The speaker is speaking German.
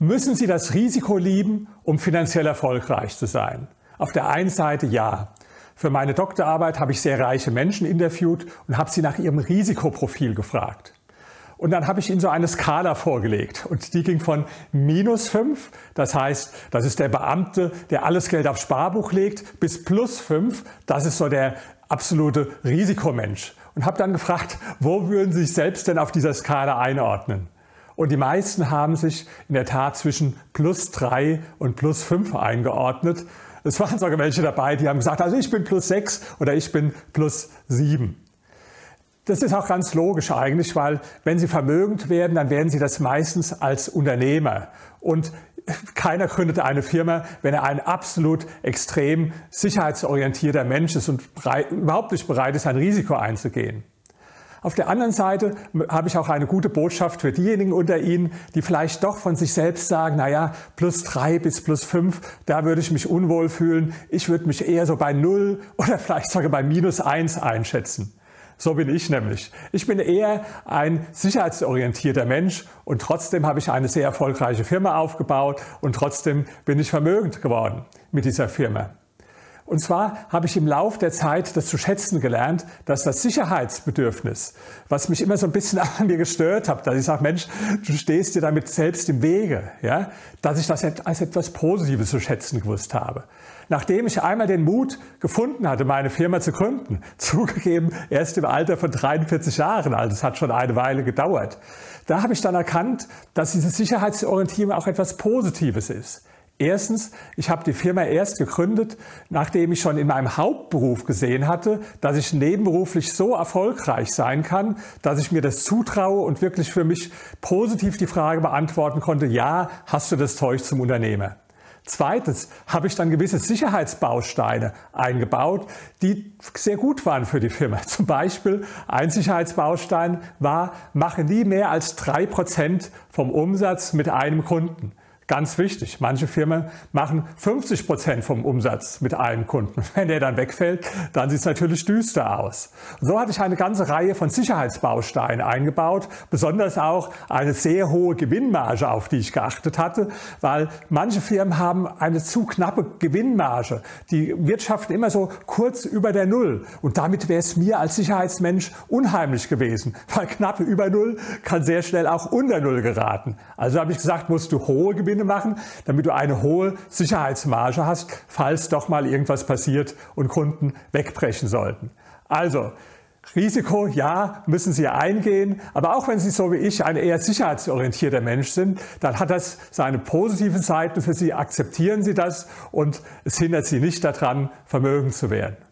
Müssen Sie das Risiko lieben, um finanziell erfolgreich zu sein? Auf der einen Seite ja. Für meine Doktorarbeit habe ich sehr reiche Menschen interviewt und habe sie nach ihrem Risikoprofil gefragt. Und dann habe ich ihnen so eine Skala vorgelegt und die ging von minus 5, das heißt, das ist der Beamte, der alles Geld aufs Sparbuch legt, bis plus 5, das ist so der absolute Risikomensch. Und habe dann gefragt, wo würden Sie sich selbst denn auf dieser Skala einordnen? Und die meisten haben sich in der Tat zwischen plus drei und plus fünf eingeordnet. Es waren sogar welche dabei, die haben gesagt, also ich bin plus sechs oder ich bin plus sieben. Das ist auch ganz logisch eigentlich, weil wenn Sie vermögend werden, dann werden Sie das meistens als Unternehmer. Und keiner gründet eine Firma, wenn er ein absolut extrem sicherheitsorientierter Mensch ist und überhaupt nicht bereit ist, ein Risiko einzugehen. Auf der anderen Seite habe ich auch eine gute Botschaft für diejenigen unter Ihnen, die vielleicht doch von sich selbst sagen, naja, plus drei bis plus fünf, da würde ich mich unwohl fühlen. Ich würde mich eher so bei null oder vielleicht sogar bei minus eins einschätzen. So bin ich nämlich. Ich bin eher ein sicherheitsorientierter Mensch und trotzdem habe ich eine sehr erfolgreiche Firma aufgebaut und trotzdem bin ich vermögend geworden mit dieser Firma. Und zwar habe ich im Lauf der Zeit das zu schätzen gelernt, dass das Sicherheitsbedürfnis, was mich immer so ein bisschen an mir gestört hat, dass ich sage, Mensch, du stehst dir damit selbst im Wege, ja, dass ich das als etwas Positives zu schätzen gewusst habe. Nachdem ich einmal den Mut gefunden hatte, meine Firma zu gründen, zugegeben erst im Alter von 43 Jahren, also es hat schon eine Weile gedauert, da habe ich dann erkannt, dass diese Sicherheitsorientierung auch etwas Positives ist. Erstens, ich habe die Firma erst gegründet, nachdem ich schon in meinem Hauptberuf gesehen hatte, dass ich nebenberuflich so erfolgreich sein kann, dass ich mir das zutraue und wirklich für mich positiv die Frage beantworten konnte, ja, hast du das Zeug zum Unternehmer. Zweitens habe ich dann gewisse Sicherheitsbausteine eingebaut, die sehr gut waren für die Firma. Zum Beispiel ein Sicherheitsbaustein war, mache nie mehr als drei Prozent vom Umsatz mit einem Kunden. Ganz wichtig, manche Firmen machen 50 Prozent vom Umsatz mit einem Kunden. Wenn der dann wegfällt, dann sieht es natürlich düster aus. So hatte ich eine ganze Reihe von Sicherheitsbausteinen eingebaut, besonders auch eine sehr hohe Gewinnmarge, auf die ich geachtet hatte, weil manche Firmen haben eine zu knappe Gewinnmarge. Die wirtschaften immer so kurz über der Null. Und damit wäre es mir als Sicherheitsmensch unheimlich gewesen, weil knappe über Null kann sehr schnell auch unter Null geraten. Also habe ich gesagt, musst du hohe Gewinn Gewinne machen, damit du eine hohe Sicherheitsmarge hast, falls doch mal irgendwas passiert und Kunden wegbrechen sollten. Also, Risiko, ja, müssen Sie eingehen, aber auch wenn Sie so wie ich ein eher sicherheitsorientierter Mensch sind, dann hat das seine positiven Seiten für Sie, akzeptieren Sie das und es hindert Sie nicht daran, vermögend zu werden.